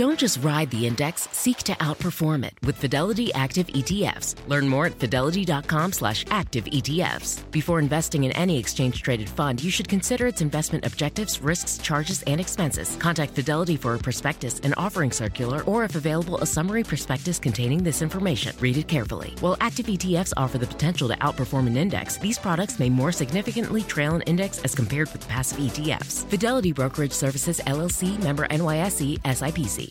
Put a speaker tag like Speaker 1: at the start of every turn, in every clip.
Speaker 1: Don't just ride the index, seek to outperform it with Fidelity Active ETFs. Learn more at fidelity.com slash active ETFs. Before investing in any exchange traded fund, you should consider its investment objectives, risks, charges, and expenses. Contact Fidelity for a prospectus, an offering circular, or if available, a summary prospectus containing this information. Read it carefully. While active ETFs offer the potential to outperform an index, these products may more significantly trail an index as compared with passive ETFs. Fidelity Brokerage Services LLC member NYSE SIPC.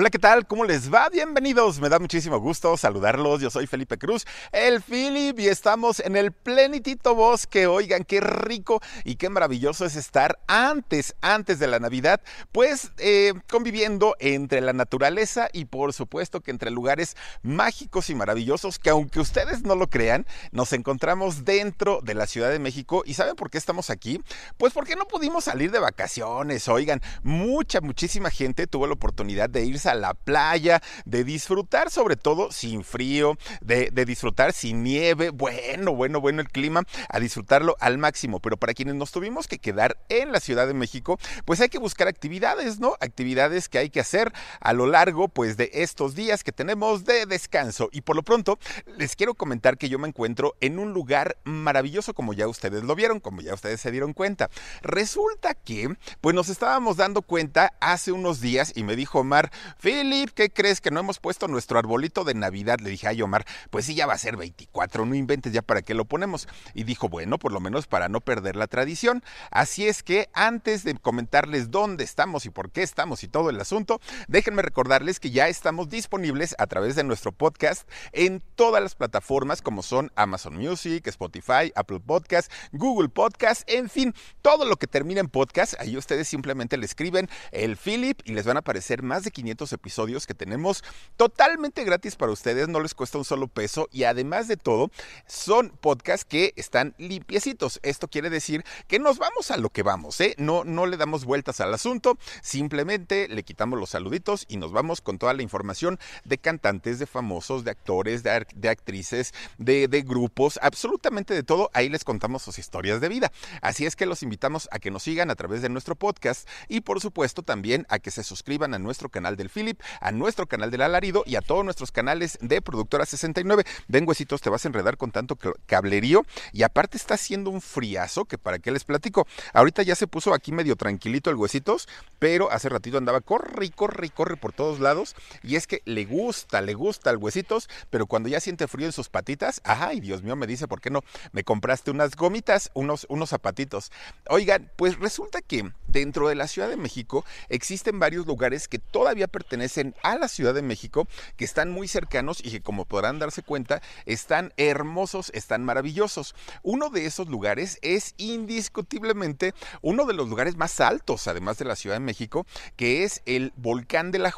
Speaker 2: Hola, ¿qué tal? ¿Cómo les va? Bienvenidos. Me da muchísimo gusto saludarlos. Yo soy Felipe Cruz, el Philip, y estamos en el plenitito bosque. Oigan, qué rico y qué maravilloso es estar antes, antes de la Navidad, pues eh, conviviendo entre la naturaleza y por supuesto que entre lugares mágicos y maravillosos que aunque ustedes no lo crean, nos encontramos dentro de la Ciudad de México. ¿Y saben por qué estamos aquí? Pues porque no pudimos salir de vacaciones. Oigan, mucha, muchísima gente tuvo la oportunidad de ir a la playa, de disfrutar sobre todo sin frío, de, disfrutar sin nieve, bueno, bueno, bueno el clima, a disfrutarlo al máximo. Pero para quienes nos tuvimos que quedar en la Ciudad de México, pues hay que buscar actividades, ¿no? Actividades que hay que hacer a lo largo, pues, de estos días que tenemos de descanso. Y por lo pronto, les quiero comentar que yo me encuentro en un lugar maravilloso, como ya ustedes lo vieron, como ya ustedes se dieron cuenta. Resulta que, pues, nos estábamos dando cuenta hace unos días y me dijo Omar, Philip, ¿qué crees que no hemos puesto nuestro arbolito de Navidad? Le dije, ay Omar, pues sí, ya va a ser 24, no inventes ya para qué lo ponemos. Y dijo, bueno, por lo menos para no perder la tradición. Así es que antes de comentarles dónde estamos y por qué estamos y todo el asunto, déjenme recordarles que ya estamos disponibles a través de nuestro podcast en todas las plataformas como son Amazon Music, Spotify, Apple Podcast, Google Podcast, en fin, todo lo que termina en podcast, ahí ustedes simplemente le escriben el Philip y les van a aparecer más de 500 episodios que tenemos totalmente gratis para ustedes, no les cuesta un solo peso y además de todo, son podcasts que están limpiecitos. Esto quiere decir que nos vamos a lo que vamos, ¿eh? No, no le damos vueltas al asunto, simplemente le quitamos los saluditos y nos vamos con toda la información de cantantes, de famosos, de actores, de, de actrices, de, de grupos, absolutamente de todo. Ahí les contamos sus historias de vida. Así es que los invitamos a que nos sigan a través de nuestro podcast y por supuesto también a que se suscriban a nuestro canal Philip, a nuestro canal del Alarido y a todos nuestros canales de Productora 69. Ven, huesitos, te vas a enredar con tanto cablerío y aparte está haciendo un friazo que para qué les platico. Ahorita ya se puso aquí medio tranquilito el huesitos, pero hace ratito andaba corre y corre y corre por todos lados y es que le gusta, le gusta el huesitos, pero cuando ya siente frío en sus patitas, ay, Dios mío, me dice, ¿por qué no me compraste unas gomitas, unos, unos zapatitos? Oigan, pues resulta que dentro de la Ciudad de México existen varios lugares que todavía pertenecen a la Ciudad de México, que están muy cercanos y que como podrán darse cuenta, están hermosos, están maravillosos. Uno de esos lugares es indiscutiblemente uno de los lugares más altos, además de la Ciudad de México, que es el volcán de la.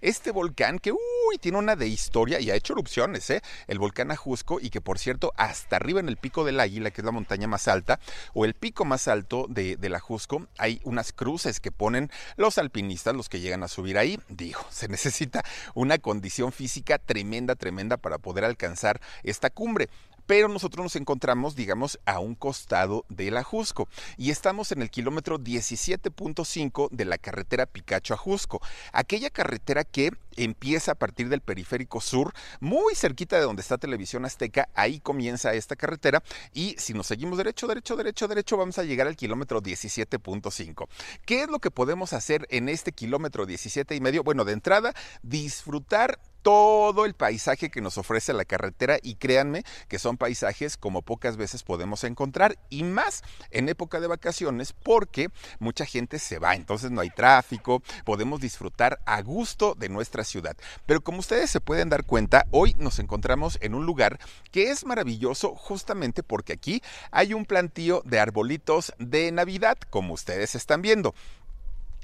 Speaker 2: Este volcán que, uy, tiene una de historia y ha hecho erupciones, ¿eh? El volcán Ajusco y que por cierto, hasta arriba en el pico del Águila, que es la montaña más alta, o el pico más alto de, del Ajusco, hay unas cruces que ponen los alpinistas, los que llegan a subir ahí. Digo, se necesita una condición física tremenda, tremenda para poder alcanzar esta cumbre pero nosotros nos encontramos, digamos, a un costado del Ajusco y estamos en el kilómetro 17.5 de la carretera Picacho-Ajusco, aquella carretera que empieza a partir del periférico sur, muy cerquita de donde está Televisión Azteca, ahí comienza esta carretera y si nos seguimos derecho, derecho, derecho, derecho, vamos a llegar al kilómetro 17.5. ¿Qué es lo que podemos hacer en este kilómetro 17 y medio? Bueno, de entrada, disfrutar todo el paisaje que nos ofrece la carretera y créanme que son paisajes como pocas veces podemos encontrar y más en época de vacaciones porque mucha gente se va, entonces no hay tráfico, podemos disfrutar a gusto de nuestra ciudad. Pero como ustedes se pueden dar cuenta, hoy nos encontramos en un lugar que es maravilloso justamente porque aquí hay un plantío de arbolitos de Navidad, como ustedes están viendo.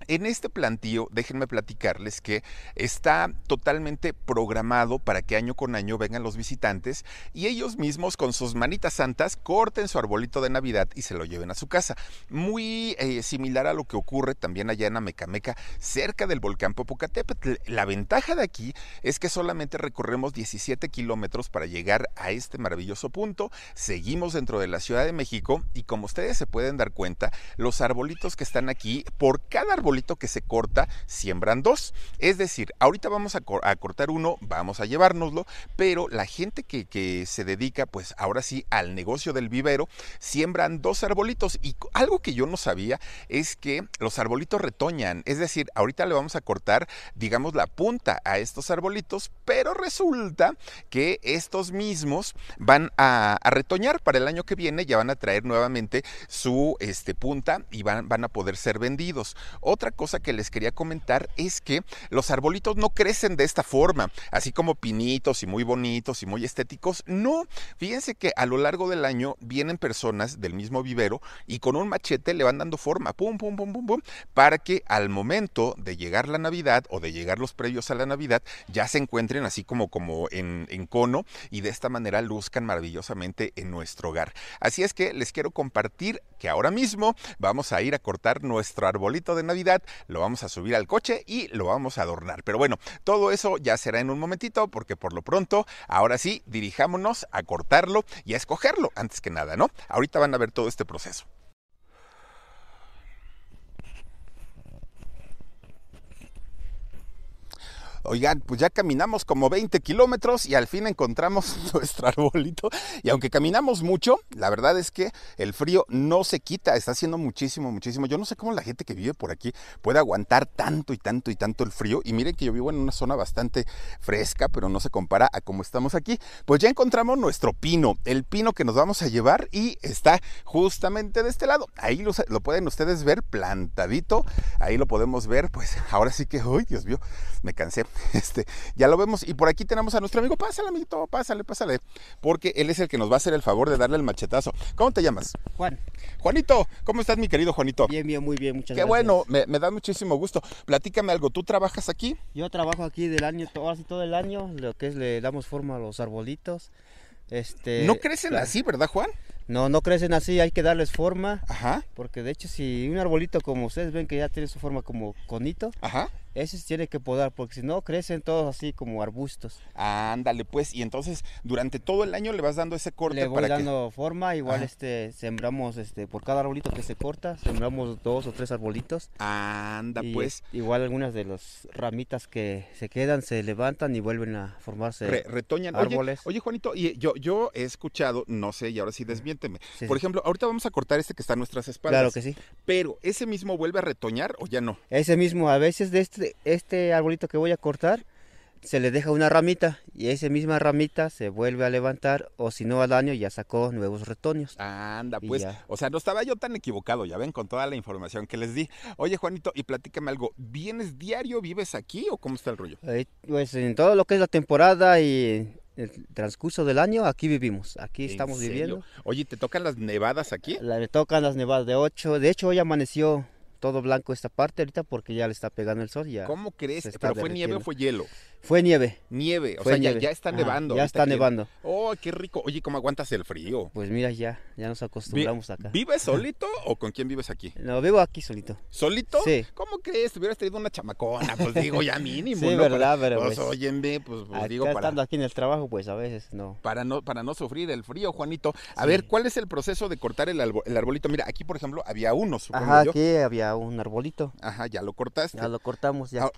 Speaker 2: En este plantío, déjenme platicarles que está totalmente programado para que año con año vengan los visitantes y ellos mismos con sus manitas santas corten su arbolito de Navidad y se lo lleven a su casa. Muy eh, similar a lo que ocurre también allá en Amecameca, cerca del volcán Popocatépetl. La ventaja de aquí es que solamente recorremos 17 kilómetros para llegar a este maravilloso punto. Seguimos dentro de la Ciudad de México y como ustedes se pueden dar cuenta, los arbolitos que están aquí, por cada arbolito que se corta, siembran dos. Es decir, ahorita vamos a, cortar uno, vamos a llevárnoslo, pero la gente que, que, se dedica, pues ahora sí, al negocio del vivero, siembran dos arbolitos. Y algo que yo no sabía es que los arbolitos retoñan. Es decir, ahorita le vamos a cortar, digamos, la punta a estos arbolitos, pero resulta que estos mismos van a, retoñar para el año que viene, ya van a traer nuevamente su este, punta y van, van a poder ser vendidos. Cosa que les quería comentar es que los arbolitos no crecen de esta forma, así como pinitos y muy bonitos y muy estéticos. No, fíjense que a lo largo del año vienen personas del mismo vivero y con un machete le van dando forma, pum, pum, pum, pum, pum, para que al momento de llegar la Navidad o de llegar los previos a la Navidad ya se encuentren así como, como en, en cono y de esta manera luzcan maravillosamente en nuestro hogar. Así es que les quiero compartir que ahora mismo vamos a ir a cortar nuestro arbolito de Navidad lo vamos a subir al coche y lo vamos a adornar. Pero bueno, todo eso ya será en un momentito porque por lo pronto, ahora sí, dirijámonos a cortarlo y a escogerlo antes que nada, ¿no? Ahorita van a ver todo este proceso. Oigan, pues ya caminamos como 20 kilómetros y al fin encontramos nuestro arbolito. Y aunque caminamos mucho, la verdad es que el frío no se quita, está haciendo muchísimo, muchísimo. Yo no sé cómo la gente que vive por aquí puede aguantar tanto y tanto y tanto el frío. Y miren que yo vivo en una zona bastante fresca, pero no se compara a cómo estamos aquí. Pues ya encontramos nuestro pino, el pino que nos vamos a llevar y está justamente de este lado. Ahí lo, pueden ustedes ver plantadito, ahí lo podemos ver. Pues ahora sí que, uy, Dios mío, me cansé. Este, ya lo vemos. Y por aquí tenemos a nuestro amigo. Pásale, amiguito, pásale, pásale. Porque él es el que nos va a hacer el favor de darle el machetazo. ¿Cómo te llamas?
Speaker 3: Juan.
Speaker 2: Juanito, ¿cómo estás, mi querido Juanito?
Speaker 3: Bien, bien, muy bien, muchas
Speaker 2: Qué bueno, me, da muchísimo gusto. Platícame algo, ¿tú trabajas aquí?
Speaker 3: Yo trabajo aquí del año, todo, todo el año, lo que es le damos forma a los arbolitos. Este,
Speaker 2: no crecen así, ¿verdad, Juan?
Speaker 3: No, no crecen así, hay que darles forma.
Speaker 2: Ajá.
Speaker 3: Porque de hecho, si un arbolito como ustedes ven que ya tiene su forma como conito,
Speaker 2: Ajá
Speaker 3: ese se tiene que podar porque si no crecen todos así como arbustos.
Speaker 2: Ándale, pues, y entonces durante todo el año le vas dando ese corte
Speaker 3: le voy dando forma, igual este sembramos este por cada arbolito que se corta, sembramos dos o tres arbolitos.
Speaker 2: Anda, pues.
Speaker 3: Igual algunas de las ramitas que se quedan se levantan y vuelven a formarse
Speaker 2: retoñan
Speaker 3: árboles.
Speaker 2: Oye, Juanito, y yo yo he escuchado, no sé, y ahora sí por ejemplo, ahorita vamos a cortar este que está a nuestras espaldas.
Speaker 3: Claro que sí.
Speaker 2: Pero ese mismo vuelve a retoñar o ya no?
Speaker 3: Ese mismo a veces de este este, arbolito que voy a cortar, se le deja una ramita y esa misma ramita se vuelve a levantar o si no al año ya sacó nuevos retoños.
Speaker 2: Anda, pues, o sea, no estaba yo tan equivocado, ya ven, con toda la información que les di. Oye, Juanito, y platícame algo, ¿vienes diario, vives aquí o cómo está el rollo?
Speaker 3: Eh, pues en todo lo que es la temporada y el transcurso del año aquí vivimos, aquí estamos viviendo.
Speaker 2: Oye, ¿te tocan las nevadas aquí?
Speaker 3: me tocan las nevadas de 8, de hecho hoy amaneció todo blanco esta parte ahorita porque ya le está pegando el sol. Ya
Speaker 2: ¿Cómo crees? ¿Pero fue nieve o fue hielo?
Speaker 3: Fue nieve.
Speaker 2: Nieve, o sea, Ya, está nevando.
Speaker 3: ya está nevando.
Speaker 2: Oh, qué rico. Oye, ¿cómo aguantas el frío?
Speaker 3: Pues mira, ya, ya nos acostumbramos acá.
Speaker 2: ¿Vives solito o con quién vives aquí?
Speaker 3: No, vivo aquí solito.
Speaker 2: ¿Solito?
Speaker 3: Sí.
Speaker 2: ¿Cómo crees? Te hubieras traído una chamacona, pues digo, ya mínimo,
Speaker 3: sí, verdad, pero
Speaker 2: pues, pues óyeme, pues, pues digo
Speaker 3: para... estando aquí en el trabajo, pues a veces no.
Speaker 2: Para no, para no sufrir el frío, Juanito. A ver, ¿cuál es el proceso de cortar el, el arbolito? Mira, aquí, por ejemplo, había uno,
Speaker 3: supongo Ajá, aquí había un arbolito.
Speaker 2: Ajá, ya lo cortaste.
Speaker 3: Ya lo cortamos, ya.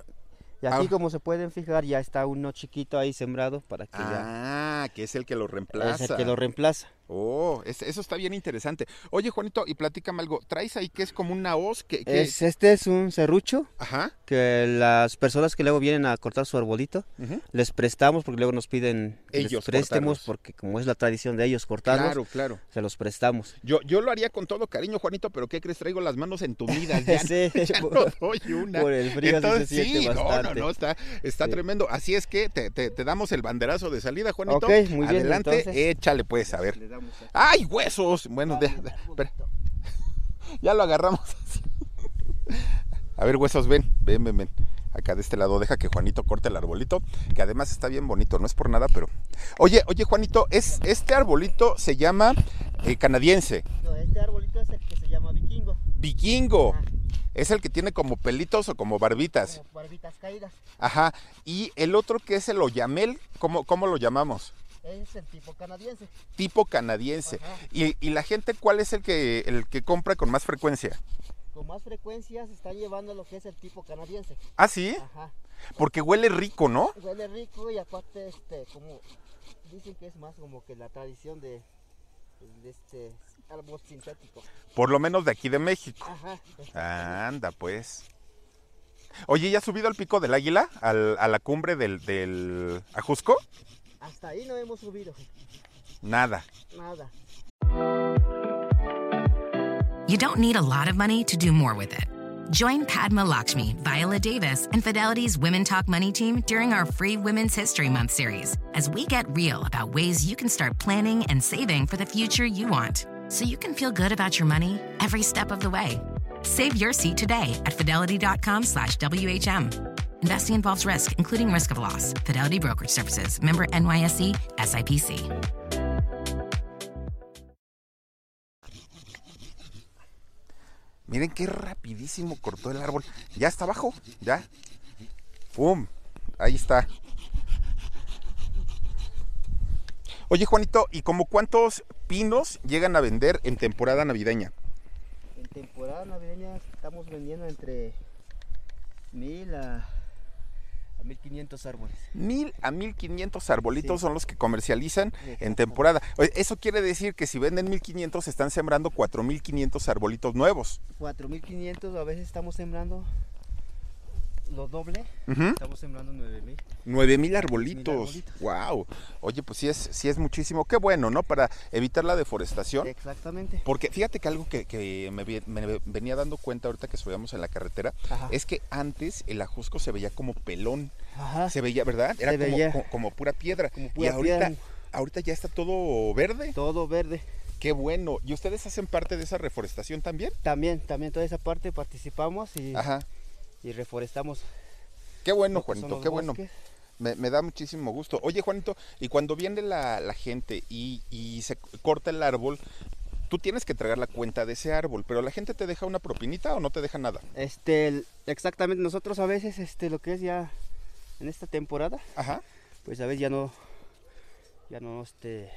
Speaker 3: Y aquí, como se pueden fijar, ya está uno chiquito ahí sembrado para que
Speaker 2: ya. Ah, que es el que lo reemplaza.
Speaker 3: Es el que lo reemplaza.
Speaker 2: Oh, eso está bien interesante. Oye, Juanito, y platícame algo. ¿Traes ahí que es como una hoz? Que,
Speaker 3: Es, este es un serrucho.
Speaker 2: Ajá.
Speaker 3: Que las personas que luego vienen a cortar su arbolito, les prestamos porque luego nos piden ellos préstemos porque como es la tradición de ellos cortarlos.
Speaker 2: Claro, claro.
Speaker 3: Se los prestamos.
Speaker 2: Yo, yo lo haría con todo cariño, Juanito, pero ¿qué crees? Traigo las manos entumidas. Ya, sí, no doy una.
Speaker 3: Por el frío Entonces, se sí,
Speaker 2: no, no, no, está, está tremendo. Así es que te, te, damos el banderazo de salida, Juanito.
Speaker 3: Ok, muy bien.
Speaker 2: Adelante, échale pues, a ver. ¡Ay, huesos! Bueno, de, ya lo agarramos así. A ver, huesos, ven, ven, ven, ven. Acá de este lado, deja que Juanito corte el arbolito, que además está bien bonito, no es por nada, pero... Oye, oye, Juanito, es, este arbolito se llama eh, canadiense,
Speaker 3: No, este arbolito es el que se llama vikingo,
Speaker 2: vikingo.
Speaker 3: Ah.
Speaker 2: Es el que tiene como pelitos o como barbitas.
Speaker 3: como barbitas caídas.
Speaker 2: Ajá. Y el otro que es el oyamel, ¿cómo, cómo lo llamamos?
Speaker 3: Es el tipo canadiense.
Speaker 2: Tipo canadiense. Y, y la gente, ¿cuál es el que, el que compra con más frecuencia?
Speaker 3: Con más frecuencia se está llevando lo que es el tipo canadiense.
Speaker 2: Ah, sí,
Speaker 3: Ajá.
Speaker 2: porque huele rico, ¿no?
Speaker 3: Huele rico y aparte, este, como dicen que es más como que la tradición de, de este árbol sintético.
Speaker 2: Por lo menos de aquí de México.
Speaker 3: Ajá.
Speaker 2: Anda, pues. Oye, ¿ya has subido al pico del águila? Al- a la cumbre del, del Ajusco?
Speaker 3: Hasta ahí no hemos subido.
Speaker 2: Nada.
Speaker 3: Nada.
Speaker 4: You don't need a lot of money to do more with it. Join Padma Lakshmi, Viola Davis, and Fidelity's Women Talk Money team during our free Women's History Month series as we get real about ways you can start planning and saving for the future you want so you can feel good about your money every step of the way. Save your seat today at fidelity.com slash WHM. Investing involves risk, including risk of loss. Fidelity Brokerage Services. Member NYSE, SIPC.
Speaker 2: Miren qué rapidísimo cortó el árbol. Ya está abajo, ya. ¡Pum! Ahí está. Oye, Juanito, ¿y como cuántos pinos llegan a vender en temporada navideña?
Speaker 3: En temporada navideña estamos vendiendo entre mil a, a 1500 árboles.
Speaker 2: Mil a mil quinientos arbolitos
Speaker 3: Sí.
Speaker 2: son los que comercializan en temporada. Oye, Eso quiere decir que si venden mil quinientos están sembrando cuatro mil quinientos arbolitos nuevos.
Speaker 3: 4500, a veces estamos sembrando lo doble.
Speaker 2: Ujú.
Speaker 3: Estamos sembrando 9000.
Speaker 2: Nueve mil arbolitos.
Speaker 3: arbolitos.
Speaker 2: Wow. Oye, pues sí es, sí es muchísimo. Qué bueno, ¿no? Para evitar la deforestación.
Speaker 3: Exactamente.
Speaker 2: Porque fíjate que algo que, que me, venía dando cuenta ahorita que subíamos en la carretera
Speaker 3: Ajá.
Speaker 2: es que antes el ajusco se veía como pelón.
Speaker 3: Ajá.
Speaker 2: Se veía, ¿verdad? Era como,
Speaker 3: veía.
Speaker 2: como pura piedra.
Speaker 3: Como
Speaker 2: y ahorita,
Speaker 3: piedra.
Speaker 2: ahorita ya está todo verde.
Speaker 3: Todo verde.
Speaker 2: Qué bueno. ¿Y ustedes hacen parte de esa reforestación también?
Speaker 3: También, también toda esa parte participamos y,
Speaker 2: Ajá.
Speaker 3: Y reforestamos.
Speaker 2: Qué bueno, Juanito, qué bueno. Me, me da muchísimo gusto. Oye, Juanito, y cuando viene la, la gente y, y se corta el árbol, tú tienes que entregar la cuenta de ese árbol, pero la gente te deja una propinita o no te deja nada.
Speaker 3: Este, exactamente, nosotros a veces, este, lo que es ya en esta temporada,
Speaker 2: Ajá.
Speaker 3: pues a veces ya no, ya no, este,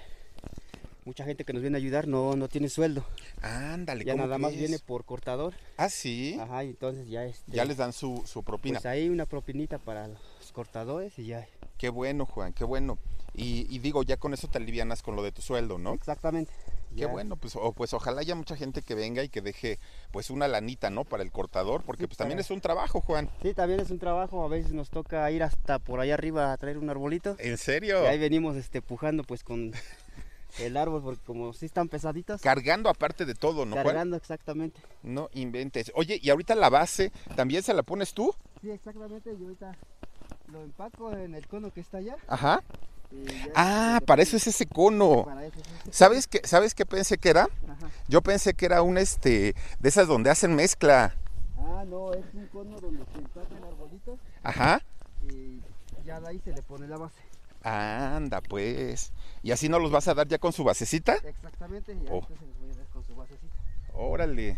Speaker 3: mucha gente que nos viene a ayudar no, no tiene sueldo.
Speaker 2: Ándale,
Speaker 3: Ya
Speaker 2: ¿cómo
Speaker 3: nada más viene por cortador.
Speaker 2: Ah, sí.
Speaker 3: Ajá, y entonces ya este,
Speaker 2: Ya les dan su, su propina.
Speaker 3: pues ahí una propinita para los cortadores y ya.
Speaker 2: Qué bueno, Juan, qué bueno. Y, y digo, ya con eso te alivianas con lo de tu sueldo, ¿no?
Speaker 3: Exactamente.
Speaker 2: Qué
Speaker 3: ya.
Speaker 2: bueno, pues, o, pues ojalá haya mucha gente que venga y que deje pues una lanita, ¿no? Para el cortador, porque
Speaker 3: Sí,
Speaker 2: pues también es un trabajo, Juan.
Speaker 3: Sí, también es un trabajo, a veces nos toca ir hasta por allá arriba a traer un arbolito.
Speaker 2: ¿En serio?
Speaker 3: Y ahí venimos este, pujando pues con el árbol, porque como sí están pesaditos,
Speaker 2: Cargando aparte de todo, ¿no, Juan?
Speaker 3: cargando exactamente.
Speaker 2: No inventes. Oye, y ahorita la base, ¿también se la pones tú?
Speaker 3: Sí, exactamente, yo ahorita lo empaco en el cono que está allá.
Speaker 2: Ajá.
Speaker 3: y
Speaker 2: Ah, para eso es ese cono. ¿Sabes qué, ¿Sabes qué pensé que era?
Speaker 3: Ajá.
Speaker 2: Yo pensé que era un este de esas donde hacen mezcla.
Speaker 3: Ah, no, es un cono donde se empaca el arbolito
Speaker 2: Ajá.
Speaker 3: y ya de ahí se le pone la base.
Speaker 2: Anda, pues. ¿Y así no los vas a dar ya con su basecita?
Speaker 3: Exactamente, y
Speaker 2: Oh.
Speaker 3: se los voy a dar con su basecita.
Speaker 2: Órale.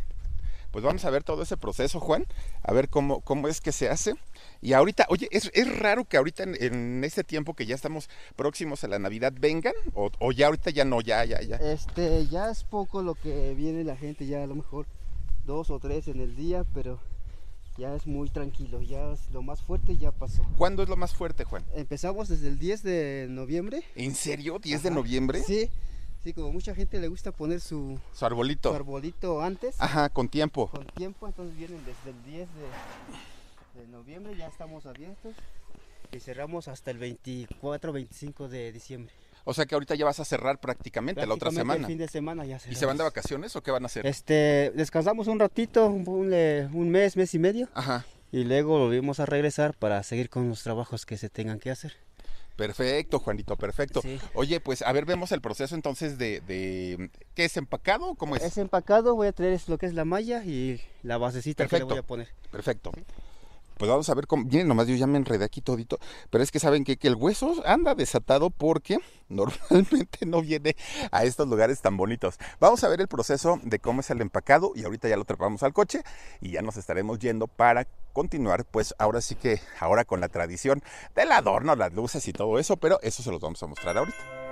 Speaker 2: Pues vamos a ver todo ese proceso, Juan. A ver cómo, cómo es que se hace. Y ahorita, oye, es, es raro que ahorita en, en este tiempo que ya estamos próximos a la Navidad vengan. O, o ya ahorita ya no, ya, ya, ya.
Speaker 3: Este, ya es poco lo que viene la gente, ya a lo mejor dos o tres en el día, pero ya es muy tranquilo, ya es lo más fuerte ya pasó.
Speaker 2: ¿Cuándo es lo más fuerte, Juan?
Speaker 3: Empezamos desde el 10 de noviembre.
Speaker 2: ¿En serio? ¿10 de noviembre?
Speaker 3: Sí, sí, como mucha gente le gusta poner su,
Speaker 2: Su arbolito.
Speaker 3: su arbolito antes,
Speaker 2: Ajá, con tiempo.
Speaker 3: con tiempo, entonces vienen desde el 10 de, de noviembre, ya estamos abiertos y cerramos hasta el 24, 25 de diciembre.
Speaker 2: O sea que ahorita ya vas a cerrar prácticamente, la otra semana.
Speaker 3: El fin de semana ya
Speaker 2: ¿Y se van
Speaker 3: cerramos.
Speaker 2: de vacaciones o qué van a hacer?
Speaker 3: Este, descansamos un ratito, un, mes, mes y medio,
Speaker 2: Ajá.
Speaker 3: y luego volvimos a regresar para seguir con los trabajos que se tengan que hacer.
Speaker 2: Perfecto, Juanito, perfecto.
Speaker 3: Sí.
Speaker 2: Oye, pues a ver, vemos el proceso entonces de, de ¿qué es empacado? o ¿Cómo es?
Speaker 3: Es empacado, voy a traer lo que es la malla y la basecita que le voy a poner.
Speaker 2: Perfecto. Pues vamos a ver cómo. Miren, nomás yo ya me enredé aquí todito. Pero es que saben que, que el hueso anda desatado porque normalmente no viene a estos lugares tan bonitos. Vamos a ver el proceso de cómo es el empacado y ahorita ya lo trepamos al coche y ya nos estaremos yendo para continuar, pues ahora sí que, ahora con la tradición del adorno, las luces y todo eso, pero eso se los vamos a mostrar ahorita.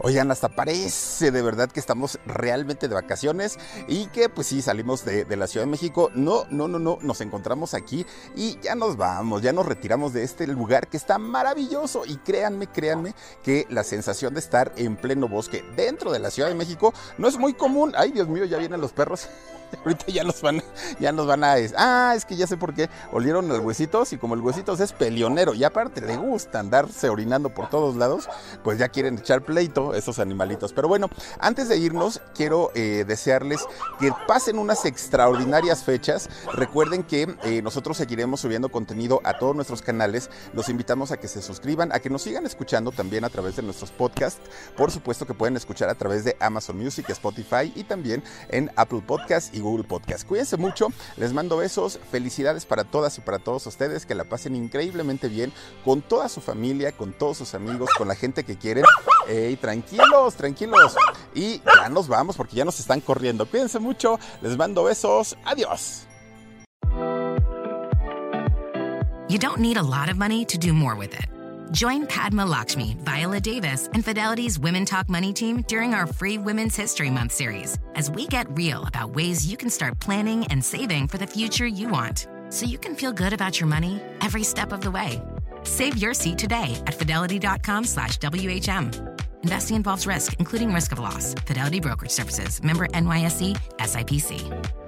Speaker 2: Oigan, hasta parece de verdad que estamos realmente de vacaciones y que pues sí, salimos de, la Ciudad de México. No, no, no, no, nos encontramos aquí y ya nos vamos, ya nos retiramos de este lugar que está maravilloso. Y créanme, créanme que la sensación de estar en pleno bosque dentro de la Ciudad de México no es muy común. Ay, Dios mío, ya vienen los perros. Ahorita ya nos van, ya nos van a. Ah, es que ya sé por qué. Olieron al huesitos y como el huesitos es pelionero y aparte le gusta andarse orinando por todos lados, pues ya quieren echar pleito esos animalitos. Pero bueno, antes de irnos, quiero eh, desearles que pasen unas extraordinarias fechas. Recuerden que eh, nosotros seguiremos subiendo contenido a todos nuestros canales. Los invitamos a que se suscriban, a que nos sigan escuchando también a través de nuestros podcasts. Por supuesto que pueden escuchar a través de Amazon Music, Spotify y también en Apple Podcasts Google Podcast. Cuídense mucho, les mando besos, felicidades para todas y para todos ustedes, que la pasen increíblemente bien con toda su familia, con todos sus amigos, con la gente que quieren. Tranquilos, tranquilos. Y ya nos vamos porque ya nos están corriendo. Cuídense mucho, les mando besos, adiós.
Speaker 4: You don't need a lot of money to do more with it. Join Padma Lakshmi, Viola Davis, and Fidelity's Women Talk Money team during our free Women's History Month series as we get real about ways you can start planning and saving for the future you want so you can feel good about your money every step of the way. Save your seat today at fidelity.com slash WHM. Investing involves risk, including risk of loss. Fidelity Brokerage Services. Member NYSE. SIPC.